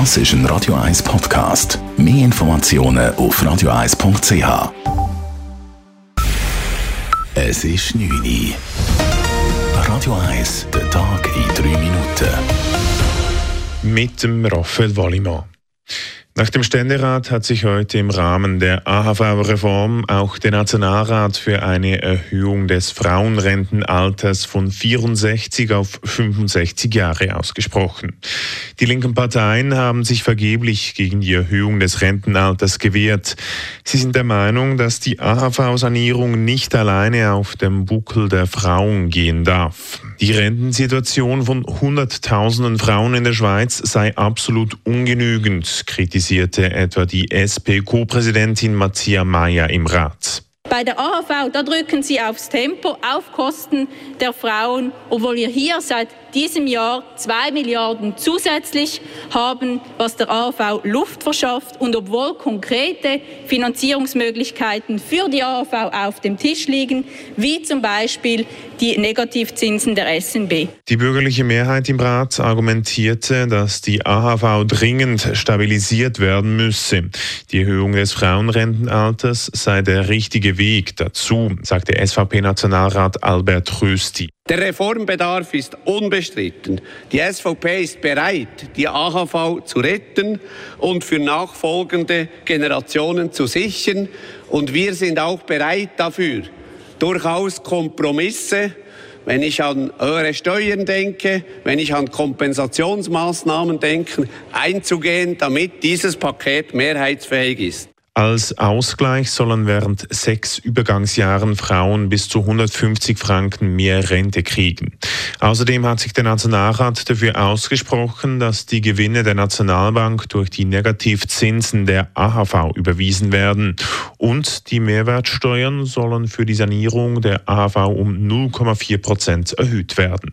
Das ist ein Radio 1 Podcast. Mehr Informationen auf radio1.ch. Es ist 9 Uhr. Radio 1, der Tag in 3 Minuten. Mit dem Raphael Wallimann. Nach dem Ständerat hat sich heute im Rahmen der AHV-Reform auch der Nationalrat für eine Erhöhung des Frauenrentenalters von 64 auf 65 Jahre ausgesprochen. Die linken Parteien haben sich vergeblich gegen die Erhöhung des Rentenalters gewehrt. Sie sind der Meinung, dass die AHV-Sanierung nicht alleine auf dem Buckel der Frauen gehen darf. Die Rentensituation von Hunderttausenden Frauen in der Schweiz sei absolut ungenügend, kritisiert kritisierte etwa die SP-Co-Präsidentin Matthias Mayer im Rat. Bei der AHV, da drücken Sie aufs Tempo, auf Kosten der Frauen, obwohl wir hier seit diesem Jahr zwei Milliarden zusätzlich haben, was der AHV Luft verschafft und obwohl konkrete Finanzierungsmöglichkeiten für die AHV auf dem Tisch liegen, wie zum Beispiel die Negativzinsen der SNB. Die bürgerliche Mehrheit im Rat argumentierte, dass die AHV dringend stabilisiert werden müsse. Die Erhöhung des Frauenrentenalters sei der richtige Weg dazu, sagte SVP-Nationalrat Albert Rösti. Der Reformbedarf ist unbestritten. Die SVP ist bereit, die AHV zu retten und für nachfolgende Generationen zu sichern. Und wir sind auch bereit dafür, durchaus Kompromisse, wenn ich an höhere Steuern denke, wenn ich an Kompensationsmaßnahmen denke, einzugehen, damit dieses Paket mehrheitsfähig ist. Als Ausgleich sollen während sechs Übergangsjahren Frauen bis zu 150 Franken mehr Rente kriegen. Außerdem hat sich der Nationalrat dafür ausgesprochen, dass die Gewinne der Nationalbank durch die Negativzinsen der AHV überwiesen werden und die Mehrwertsteuern sollen für die Sanierung der AHV um 0,4 Prozent erhöht werden.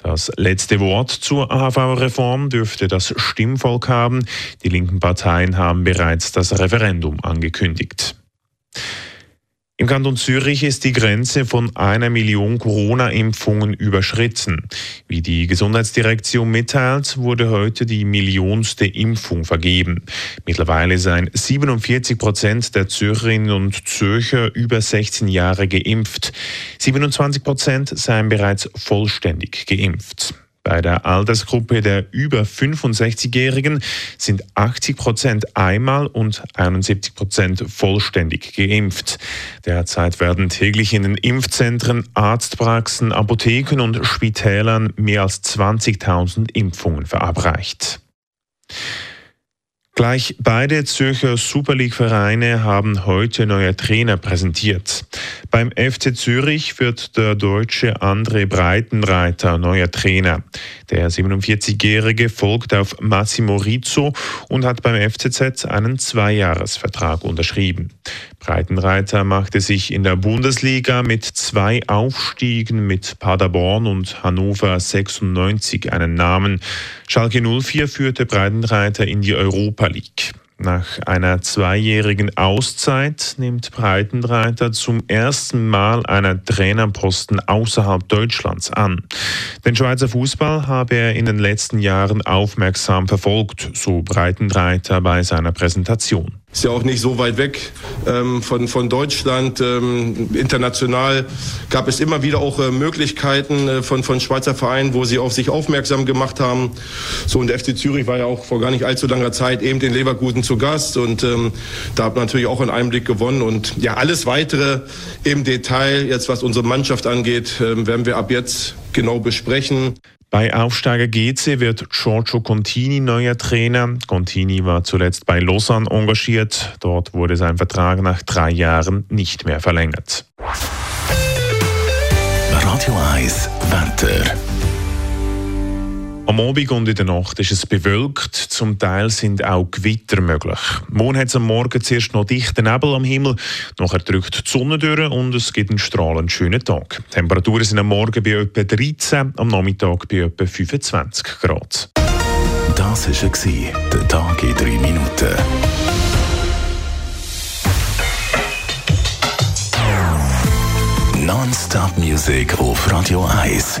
Das letzte Wort zur AHV-Reform dürfte das Stimmvolk haben. Die linken Parteien haben bereits das Referendum angekündigt. Im Kanton Zürich ist die Grenze von einer Million Corona-Impfungen überschritten. Wie die Gesundheitsdirektion mitteilt, wurde heute die millionste Impfung vergeben. Mittlerweile seien 47 Prozent der Zürcherinnen und Zürcher über 16 Jahre geimpft. 27 Prozent seien bereits vollständig geimpft. Bei der Altersgruppe der über 65-Jährigen sind 80 Prozent einmal und 71 Prozent vollständig geimpft. Derzeit werden täglich in den Impfzentren, Arztpraxen, Apotheken und Spitälern mehr als 20.000 Impfungen verabreicht. Gleich beide Zürcher Super League-Vereine haben heute neue Trainer präsentiert. Beim FC Zürich wird der deutsche André Breitenreiter neuer Trainer. Der 47-Jährige folgt auf Massimo Rizzo und hat beim FCZ einen Zweijahresvertrag unterschrieben. Breitenreiter machte sich in der Bundesliga mit zwei Aufstiegen mit Paderborn und Hannover 96 einen Namen. Schalke 04 führte Breitenreiter in die Europa League. Nach einer zweijährigen Auszeit nimmt Breitenreiter zum ersten Mal einen Trainerposten außerhalb Deutschlands an. Den Schweizer Fußball habe er in den letzten Jahren aufmerksam verfolgt, so Breitenreiter bei seiner Präsentation. Ist ja auch nicht so weit weg ähm, von, von Deutschland. Ähm, international gab es immer wieder auch äh, Möglichkeiten äh, von, von Schweizer Vereinen, wo sie auf sich aufmerksam gemacht haben. So und der FC Zürich war ja auch vor gar nicht allzu langer Zeit eben den Leverkusen zu Gast und ähm, da hat man natürlich auch einen Einblick gewonnen. Und ja, alles weitere im Detail, jetzt was unsere Mannschaft angeht, äh, werden wir ab jetzt genau besprechen. Bei Aufsteiger GC wird Giorgio Contini neuer Trainer. Contini war zuletzt bei Lausanne engagiert. Dort wurde sein Vertrag nach drei Jahren nicht mehr verlängert. Radio 1 Wetter. Am Abend und in der Nacht ist es bewölkt, zum Teil sind auch Gewitter möglich. Morgen hat es am Morgen zuerst noch dichten Nebel am Himmel, nachher drückt die Sonne durch und es gibt einen strahlend schönen Tag. Die Temperaturen sind am Morgen bei etwa 13, am Nachmittag bei etwa 25 Grad. Das war der Tag in drei Minuten. Non-Stop-Musik auf Radio 1.